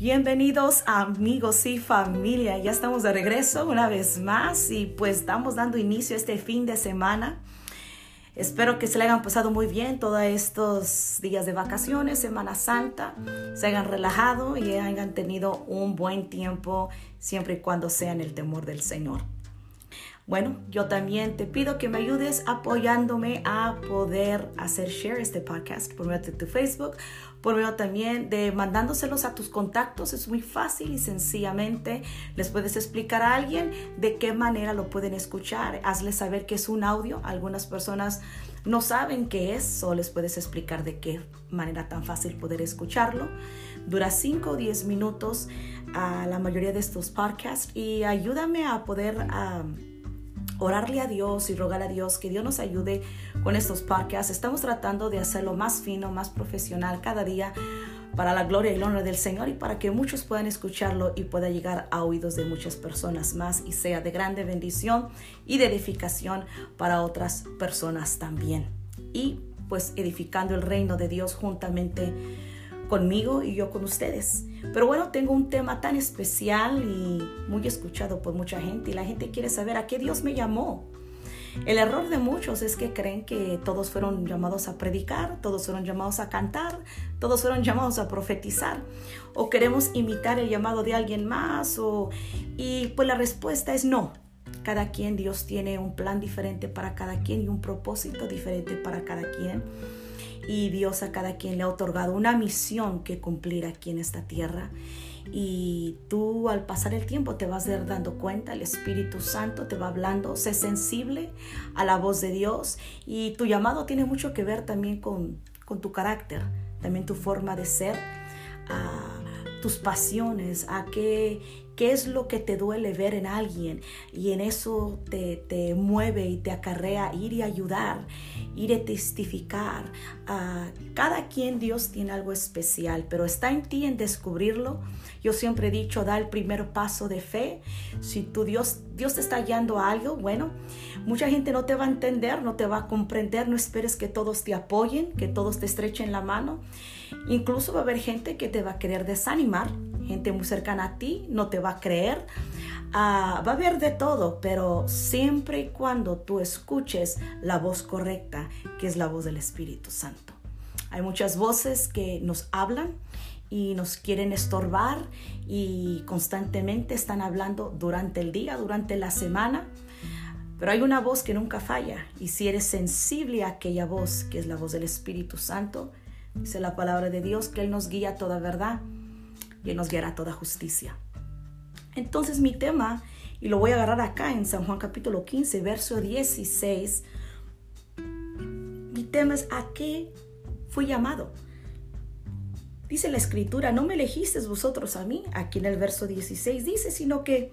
Bienvenidos amigos y familia, ya estamos de regreso una vez más y pues estamos dando inicio a este fin de semana. Espero que se le hayan pasado muy bien todos estos días de vacaciones, Semana Santa, se hayan relajado y hayan tenido un buen tiempo siempre y cuando sean el temor del Señor. Bueno, yo también te pido que me ayudes apoyándome a poder hacer share este podcast por medio de tu Facebook, por medio también de mandándoselos a tus contactos. Es muy fácil y sencillamente les puedes explicar a alguien de qué manera lo pueden escuchar. Hazles saber que es un audio. Algunas personas no saben qué es o les puedes explicar de qué manera tan fácil poder escucharlo. Dura 5 o 10 minutos a la mayoría de estos podcasts y ayúdame a poder orarle a Dios y rogar a Dios que Dios nos ayude con estos podcasts. Estamos tratando de hacerlo más fino, más profesional cada día para la gloria y el honor del Señor y para que muchos puedan escucharlo y pueda llegar a oídos de muchas personas más y sea de grande bendición y de edificación para otras personas también. Y pues edificando el reino de Dios juntamente conmigo y yo con ustedes. Pero bueno, tengo un tema tan especial y muy escuchado por mucha gente y la gente quiere saber a qué Dios me llamó. El error de muchos es que creen que todos fueron llamados a predicar, todos fueron llamados a cantar, todos fueron llamados a profetizar o queremos imitar el llamado de alguien más o y pues la respuesta es no. Cada quien Dios tiene un plan diferente para cada quien y un propósito diferente para cada quien y Dios a cada quien le ha otorgado una misión que cumplir aquí en esta tierra. Y tú al pasar el tiempo te vas a ir dando cuenta, el Espíritu Santo te va hablando, sé sensible a la voz de Dios y tu llamado tiene mucho que ver también con, con tu carácter, también tu forma de ser, a tus pasiones, a qué, qué es lo que te duele ver en alguien y en eso te, te mueve y te acarrea ir y ayudar, ir a testificar. a cada quien Dios tiene algo especial, pero está en ti en descubrirlo. Yo siempre he dicho, da el primer paso de fe. Si tu Dios, Dios te está guiando a algo, bueno, mucha gente no te va a entender, no te va a comprender, no esperes que todos te apoyen, que todos te estrechen la mano. Incluso va a haber gente que te va a querer desanimar, gente muy cercana a ti no te va a creer. Ah, va a haber de todo, pero siempre y cuando tú escuches la voz correcta, que es la voz del Espíritu Santo. Hay muchas voces que nos hablan y nos quieren estorbar y constantemente están hablando durante el día, durante la semana. Pero hay una voz que nunca falla y si eres sensible a aquella voz, que es la voz del Espíritu Santo, dice la palabra de Dios que Él nos guía a toda verdad Él nos guiará toda justicia. Entonces mi tema, y lo voy a agarrar acá en San Juan capítulo 15, verso 16, mi tema es ¿a qué fui llamado? Dice la escritura, no me elegisteis vosotros a mí, aquí en el verso 16 dice, sino que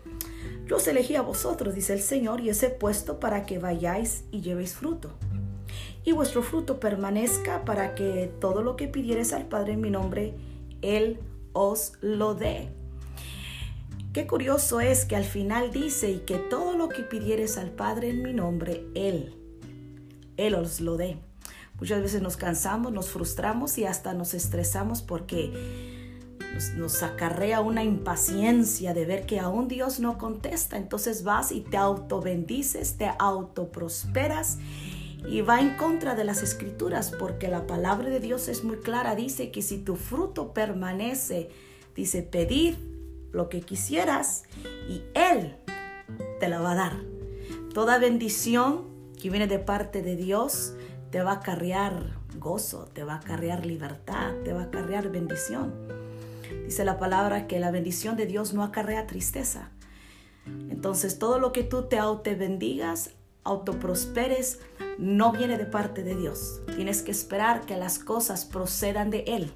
yo os elegí a vosotros, dice el Señor, y os he puesto para que vayáis y llevéis fruto. Y vuestro fruto permanezca para que todo lo que pidieres al Padre en mi nombre, Él os lo dé. Qué curioso es que al final dice, y que todo lo que pidieres al Padre en mi nombre, Él, Él os lo dé. Muchas veces nos cansamos, nos frustramos y hasta nos estresamos porque nos, acarrea una impaciencia de ver que aún Dios no contesta. Entonces vas y te autobendices, te autoprosperas y va en contra de las escrituras porque la palabra de Dios es muy clara. Dice que si tu fruto permanece, dice, pedid lo que quisieras y Él te la va a dar. Toda bendición que viene de parte de Dios te va a acarrear gozo, te va a acarrear libertad, te va a acarrear bendición. Dice la palabra que la bendición de Dios no acarrea tristeza. Entonces todo lo que tú te bendigas, autoprosperes, no viene de parte de Dios. Tienes que esperar que las cosas procedan de Él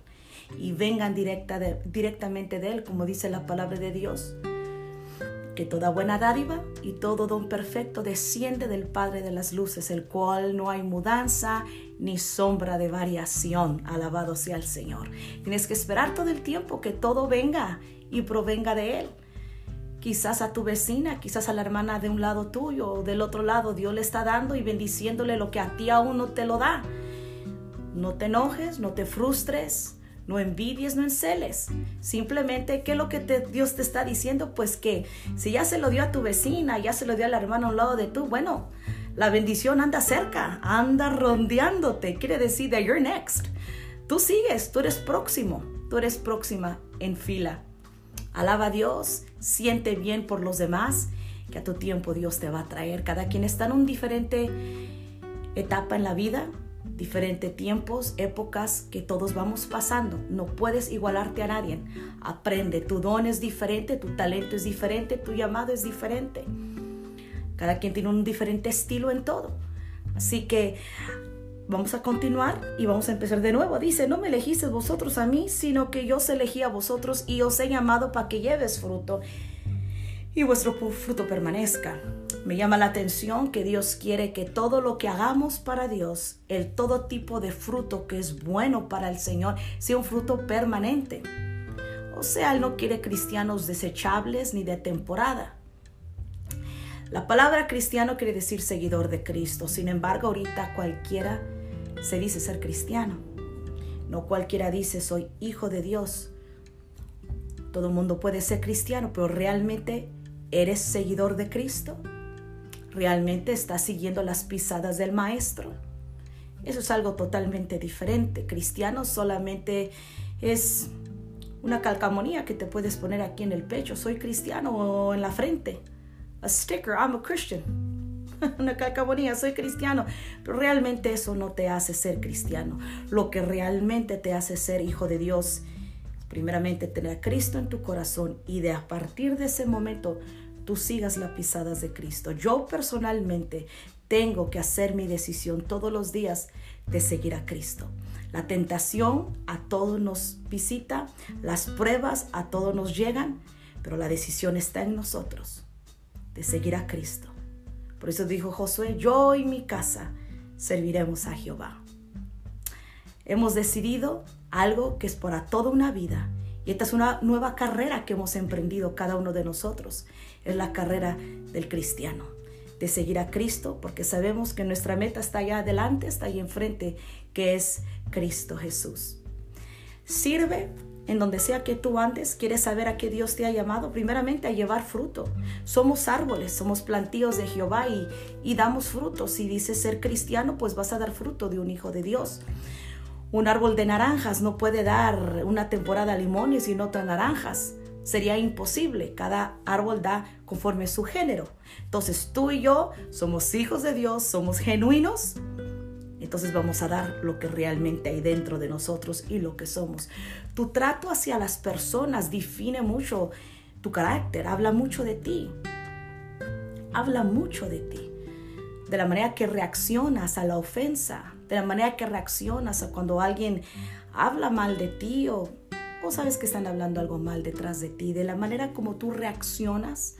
y vengan directa directamente de Él, como dice la palabra de Dios. Que toda buena dádiva y todo don perfecto desciende del Padre de las Luces, el cual no hay mudanza ni sombra de variación. Alabado sea el Señor. Tienes que esperar todo el tiempo que todo venga y provenga de Él. Quizás a tu vecina, quizás a la hermana de un lado tuyo o del otro lado, Dios le está dando y bendiciéndole lo que a ti aún no te lo da. No te enojes, no te frustres, no envidies, no enceles. Simplemente, ¿qué es lo que Dios te está diciendo? Pues que si ya se lo dio a tu vecina, ya se lo dio al hermano a un lado de tú, bueno, la bendición anda cerca, anda rondeándote. Quiere decir that you're next. Tú sigues, tú eres próximo, tú eres próxima en fila. Alaba a Dios, siente bien por los demás, que a tu tiempo Dios te va a traer. Cada quien está en un diferente etapa en la vida, diferentes tiempos, épocas que todos vamos pasando. No puedes igualarte a nadie. Aprende, tu don es diferente, tu talento es diferente, tu llamado es diferente. Cada quien tiene un diferente estilo en todo. Así que vamos a continuar y vamos a empezar de nuevo. Dice, no me elegiste vosotros a mí, sino que yo os elegí a vosotros y os he llamado para que lleves fruto y vuestro fruto permanezca. Me llama la atención que Dios quiere que todo lo que hagamos para Dios, el todo tipo de fruto que es bueno para el Señor, sea un fruto permanente. O sea, Él no quiere cristianos desechables ni de temporada. La palabra cristiano quiere decir seguidor de Cristo. Sin embargo, ahorita cualquiera se dice ser cristiano. No cualquiera dice soy hijo de Dios. Todo el mundo puede ser cristiano, pero realmente eres seguidor de Cristo. ¿Realmente estás siguiendo las pisadas del Maestro? Eso es algo totalmente diferente. Cristiano solamente es una calcamonía que te puedes poner aquí en el pecho. Soy cristiano o en la frente. A sticker, I'm a Christian. una calcamonía, soy cristiano. Pero realmente eso no te hace ser cristiano. Lo que realmente te hace ser hijo de Dios, primeramente tener a Cristo en tu corazón y de a partir de ese momento tú sigas las pisadas de Cristo. Yo personalmente tengo que hacer mi decisión todos los días de seguir a Cristo. La tentación a todos nos visita, las pruebas a todos nos llegan, pero la decisión está en nosotros de seguir a Cristo. Por eso dijo Josué, yo y mi casa serviremos a Jehová. Hemos decidido algo que es para toda una vida y esta es una nueva carrera que hemos emprendido cada uno de nosotros. Es la carrera del cristiano, de seguir a Cristo, porque sabemos que nuestra meta está allá adelante, está ahí enfrente, que es Cristo Jesús. Sirve en donde sea que tú andes, quieres saber a qué Dios te ha llamado, primeramente a llevar fruto. Somos árboles, somos plantíos de Jehová y, y damos frutos. Si dices ser cristiano, pues vas a dar fruto de un hijo de Dios. Un árbol de naranjas no puede dar una temporada limones y otra naranjas. Sería imposible. Cada árbol da conforme su género. Entonces tú y yo somos hijos de Dios, somos genuinos. Entonces vamos a dar lo que realmente hay dentro de nosotros y lo que somos. Tu trato hacia las personas define mucho tu carácter, habla mucho de ti. Habla mucho de ti. De la manera que reaccionas a la ofensa, de la manera que reaccionas a cuando alguien habla mal de ti o, o sabes que están hablando algo mal detrás de ti, de la manera como tú reaccionas,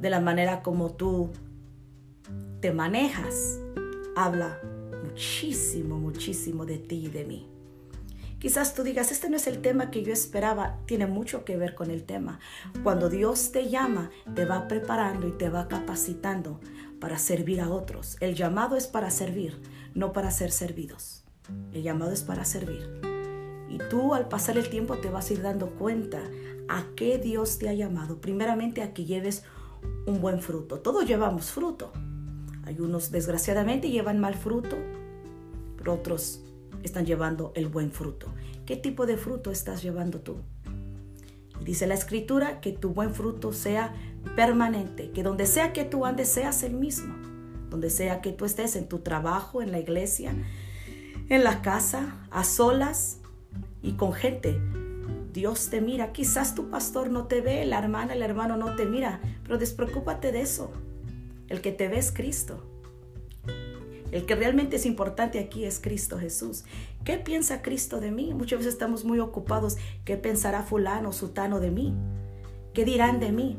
de la manera como tú te manejas, habla muchísimo, muchísimo de ti y de mí. Quizás tú digas, este no es el tema que yo esperaba, tiene mucho que ver con el tema. Cuando Dios te llama, te va preparando y te va capacitando para servir a otros. El llamado es para servir, no para ser servidos. El llamado es para servir. Y tú al pasar el tiempo te vas a ir dando cuenta a qué Dios te ha llamado. Primeramente a que lleves un buen fruto. Todos llevamos fruto. Hay unos desgraciadamente llevan mal fruto, pero otros están llevando el buen fruto. ¿Qué tipo de fruto estás llevando tú? dice la escritura que tu buen fruto sea permanente, que donde sea que tú andes seas el mismo, donde sea que tú estés en tu trabajo, en la iglesia, en la casa, a solas y con gente. Dios te mira, quizás tu pastor no te ve, la hermana, el hermano no te mira, pero despreocúpate de eso. El que te ve es Cristo. El que realmente es importante aquí es Cristo Jesús. ¿Qué piensa Cristo de mí? Muchas veces estamos muy ocupados. ¿Qué pensará fulano, sutano de mí? ¿Qué dirán de mí?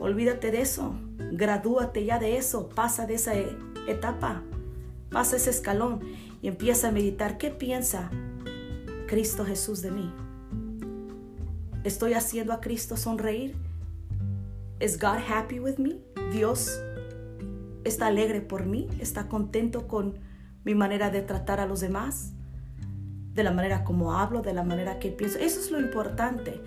Olvídate de eso. Gradúate ya de eso. Pasa de esa etapa. Pasa ese escalón y empieza a meditar. ¿Qué piensa Cristo Jesús de mí? ¿Estoy haciendo a Cristo sonreír? ¿Es God happy with me? Dios está alegre por mí, está contento con mi manera de tratar a los demás. de la manera como hablo, de la manera que pienso. Eso es lo importante.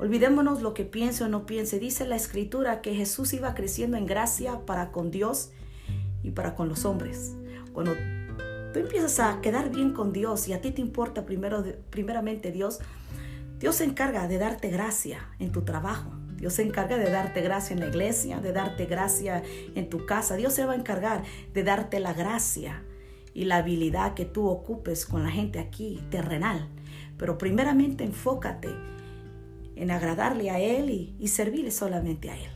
Olvidémonos lo que piense o no piense. Dice la escritura que Jesús iba creciendo en gracia para con Dios y para con los hombres. Cuando tú empiezas a quedar bien con Dios y a ti te importa primero, primeramente Dios, Dios se encarga de darte gracia en tu trabajo. Dios se encarga de darte gracia en la iglesia, de darte gracia en tu casa. Dios se va a encargar de darte la gracia y la habilidad que tú ocupes con la gente aquí terrenal. Pero primeramente enfócate en agradarle a Él y, y servirle solamente a Él.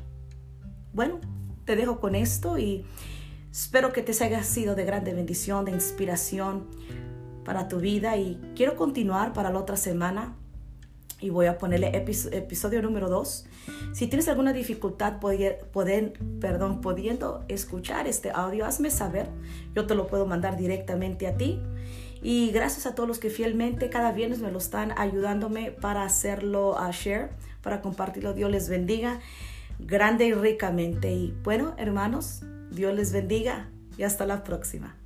Bueno, te dejo con esto y Espero que te haya sido de grande bendición, de inspiración para tu vida y quiero continuar para la otra semana y voy a ponerle episodio número 2. Si tienes alguna dificultad perdón, pudiendo escuchar este audio, hazme saber. Yo te lo puedo mandar directamente a ti. Y gracias a todos los que fielmente cada viernes me lo están ayudándome para hacerlo a share, para compartirlo. Dios les bendiga grande y ricamente. Y bueno, hermanos, Dios les bendiga y hasta la próxima.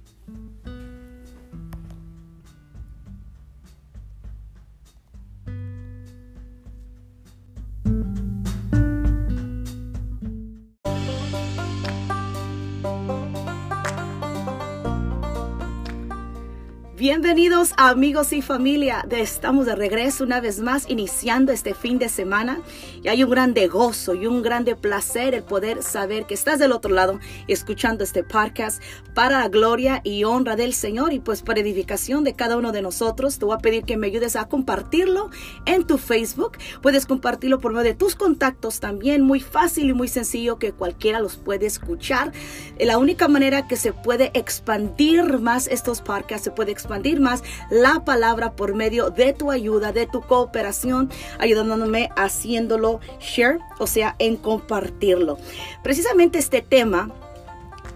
Bienvenidos amigos y familia. Estamos de regreso una vez más iniciando este fin de semana y hay un grande gozo y un grande placer el poder saber que estás del otro lado escuchando este podcast para la gloria y honra del Señor y pues para edificación de cada uno de nosotros. Te voy a pedir que me ayudes a compartirlo en tu Facebook. Puedes compartirlo por medio de tus contactos también, muy fácil y muy sencillo que cualquiera los puede escuchar. La única manera que se puede expandir más estos podcasts, se puede expandir más la palabra por medio de tu ayuda, de tu cooperación, ayudándome haciéndolo share, o sea, en compartirlo. Precisamente este tema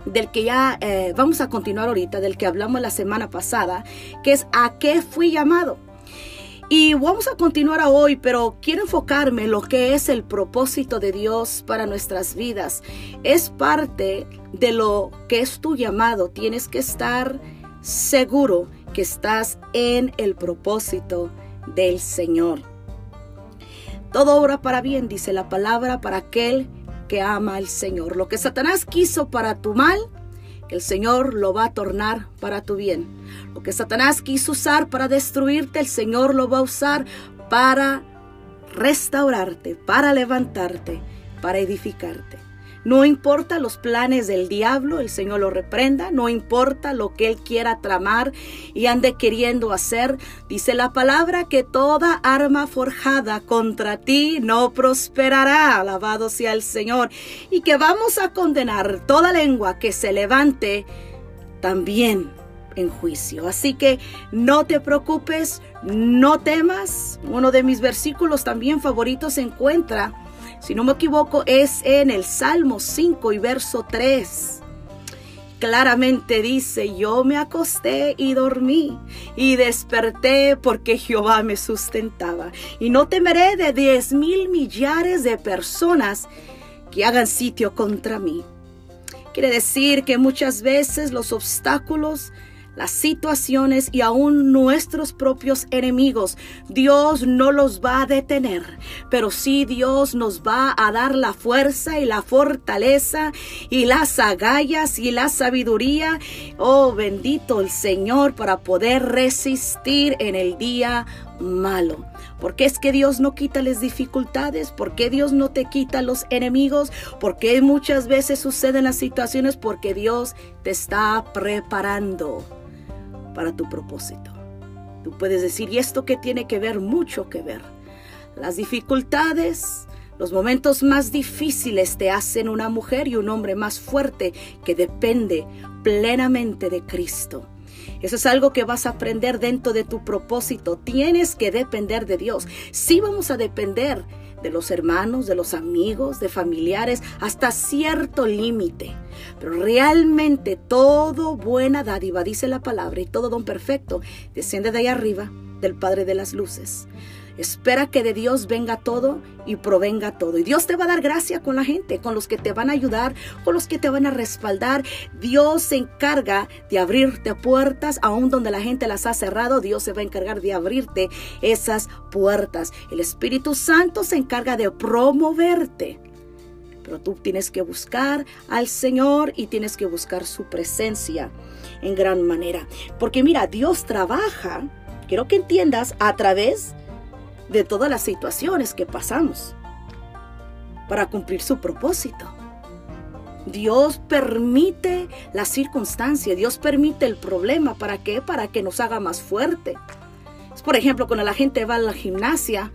del que ya eh, vamos a continuar ahorita, del que hablamos la semana pasada, que es a qué fui llamado. Y vamos a continuar a hoy, pero quiero enfocarme en lo que es el propósito de Dios para nuestras vidas. Es parte de lo que es tu llamado. Tienes que estar seguro que estás en el propósito del Señor. Todo obra para bien, dice la palabra, para aquel que ama al Señor. Lo que Satanás quiso para tu mal, el Señor lo va a tornar para tu bien. Lo que Satanás quiso usar para destruirte, el Señor lo va a usar para restaurarte, para levantarte, para edificarte. No importa los planes del diablo, el Señor lo reprenda. No importa lo que Él quiera tramar y ande queriendo hacer. Dice la palabra que toda arma forjada contra ti no prosperará. Alabado sea el Señor. Y que vamos a condenar toda lengua que se levante también en juicio. Así que no te preocupes, no temas. Uno de mis versículos también favoritos se encuentra si no me equivoco, es en el Salmo 5 y verso 3. Claramente dice, yo me acosté y dormí y desperté porque Jehová me sustentaba. Y no temeré de diez mil millares de personas que hagan sitio contra mí. Quiere decir que muchas veces los obstáculos las situaciones y aún nuestros propios enemigos. Dios no los va a detener, pero sí Dios nos va a dar la fuerza y la fortaleza y las agallas y la sabiduría. Oh, bendito el Señor para poder resistir en el día malo. Porque es que Dios no quita las dificultades, porque Dios no te quita los enemigos, porque muchas veces suceden las situaciones porque Dios te está preparando para tu propósito. Tú puedes decir, ¿y esto qué tiene que ver? Mucho que ver. Las dificultades, los momentos más difíciles te hacen una mujer y un hombre más fuerte que depende plenamente de Cristo. Eso es algo que vas a aprender dentro de tu propósito. Tienes que depender de Dios. Sí vamos a depender de los hermanos, de los amigos, de familiares, hasta cierto límite. Pero realmente todo buena dádiva, dice la palabra, y todo don perfecto, desciende de ahí arriba, del Padre de las Luces. Espera que de Dios venga todo y provenga todo. Y Dios te va a dar gracia con la gente, con los que te van a ayudar, con los que te van a respaldar. Dios se encarga de abrirte puertas, aun donde la gente las ha cerrado. Dios se va a encargar de abrirte esas puertas. El Espíritu Santo se encarga de promoverte. Pero tú tienes que buscar al Señor y tienes que buscar su presencia en gran manera. Porque mira, Dios trabaja, quiero que entiendas, a través de todas las situaciones que pasamos para cumplir su propósito. Dios permite la circunstancia, Dios permite el problema. ¿Para qué? Para que nos haga más fuerte. Por ejemplo cuando la gente va a la gimnasia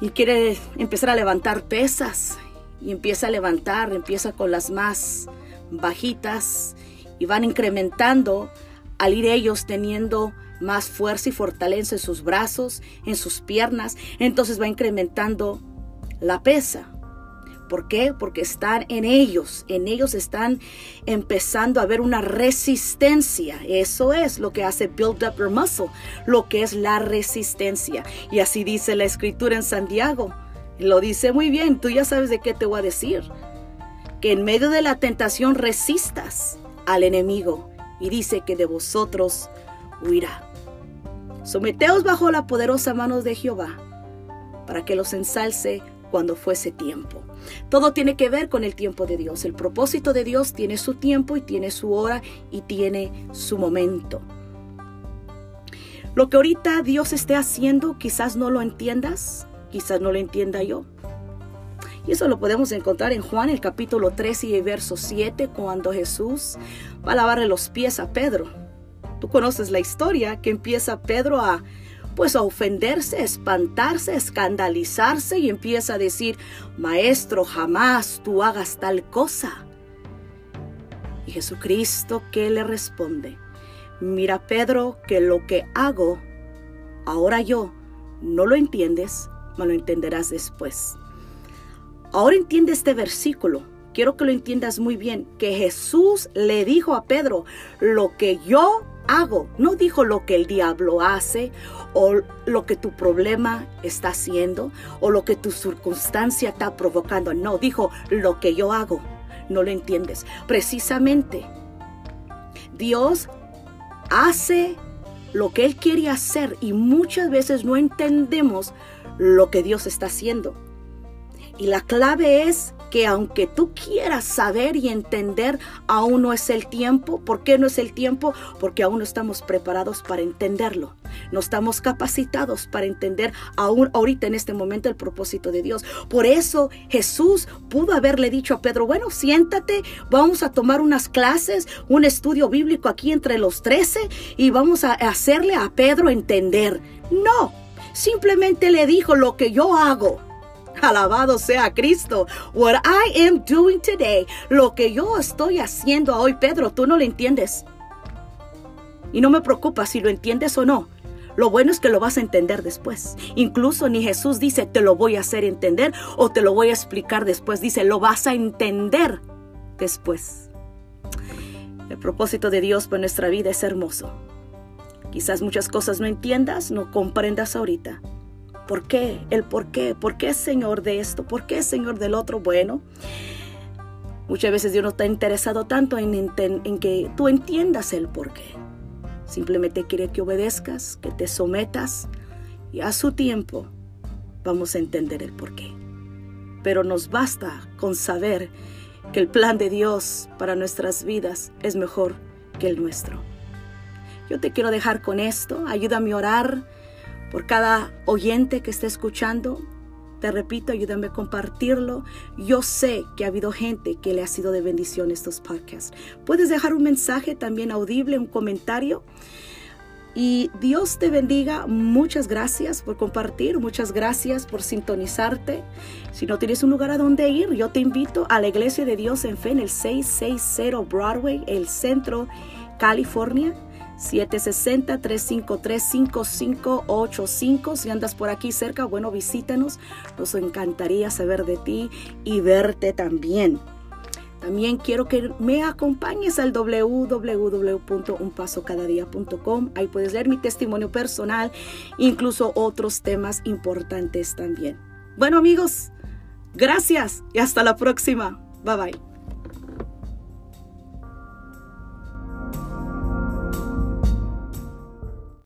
y quiere empezar a levantar pesas y empieza a levantar, empieza con las más bajitas y van incrementando al ir ellos teniendo más fuerza y fortaleza en sus brazos, en sus piernas, entonces va incrementando la pesa. ¿Por qué? Porque están en ellos, en ellos están empezando a ver una resistencia. Eso es lo que hace build up your muscle, lo que es la resistencia. Y así dice la escritura en Santiago. Lo dice muy bien, tú ya sabes de qué te voy a decir. Que en medio de la tentación resistas al enemigo y dice que de vosotros huirá. Someteos bajo la poderosa mano de Jehová, para que los ensalce cuando fuese tiempo. Todo tiene que ver con el tiempo de Dios. El propósito de Dios tiene su tiempo y tiene su hora y tiene su momento. Lo que ahorita Dios esté haciendo, quizás no lo entiendas, quizás no lo entienda yo. Y eso lo podemos encontrar en Juan el capítulo 13 y verso 7, cuando Jesús va a lavarle los pies a Pedro. Tú conoces la historia que empieza Pedro a pues a ofenderse, espantarse, escandalizarse y empieza a decir, Maestro, jamás tú hagas tal cosa. Y Jesucristo, ¿qué le responde? Mira, Pedro, que lo que hago, ahora yo, no lo entiendes, me lo entenderás después. Ahora entiende este versículo. Quiero que lo entiendas muy bien, que Jesús le dijo a Pedro, lo que yo No dijo lo que el diablo hace o lo que tu problema está haciendo o lo que tu circunstancia está provocando. No, dijo lo que yo hago. No lo entiendes. Precisamente, Dios hace lo que Él quiere hacer y muchas veces no entendemos lo que Dios está haciendo. Y la clave es que aunque tú quieras saber y entender, aún no es el tiempo. ¿Por qué no es el tiempo? Porque aún no estamos preparados para entenderlo. No estamos capacitados para entender aún ahorita en este momento el propósito de Dios. Por eso Jesús pudo haberle dicho a Pedro, bueno, siéntate, vamos a tomar unas clases, un estudio bíblico aquí entre los trece y vamos a hacerle a Pedro entender. No, simplemente le dijo lo que yo hago Alabado sea Cristo. What I am doing today, lo que yo estoy haciendo hoy, Pedro, tú no lo entiendes. Y no me preocupa si lo entiendes o no. Lo bueno es que lo vas a entender después. Incluso ni Jesús dice, te lo voy a hacer entender o te lo voy a explicar después. Dice, lo vas a entender después. El propósito de Dios para nuestra vida es hermoso. Quizás muchas cosas no entiendas, no comprendas ahorita. ¿Por qué? El por qué. ¿Por qué Señor de esto? ¿Por qué Señor del otro? Bueno, muchas veces Dios no está interesado tanto en, en que tú entiendas el por qué. Simplemente quiere que obedezcas, que te sometas y a su tiempo vamos a entender el por qué. Pero nos basta con saber que el plan de Dios para nuestras vidas es mejor que el nuestro. Yo te quiero dejar con esto. Ayúdame a orar por cada oyente que esté escuchando. Te repito, ayúdame a compartirlo. Yo sé que ha habido gente que le ha sido de bendición estos podcasts. Puedes dejar un mensaje también audible, un comentario. Y Dios te bendiga. Muchas gracias por compartir. Muchas gracias por sintonizarte. Si no tienes un lugar a donde ir, yo te invito a la Iglesia de Dios en Fe en el 660 Broadway, el centro, California. 760-353-5585. Si andas por aquí cerca, bueno, visítanos. Nos encantaría saber de ti y verte también. También quiero que me acompañes al www.unpasocadadia.com. Ahí puedes leer mi testimonio personal, incluso otros temas importantes también. Bueno amigos, gracias y hasta la próxima. Bye bye.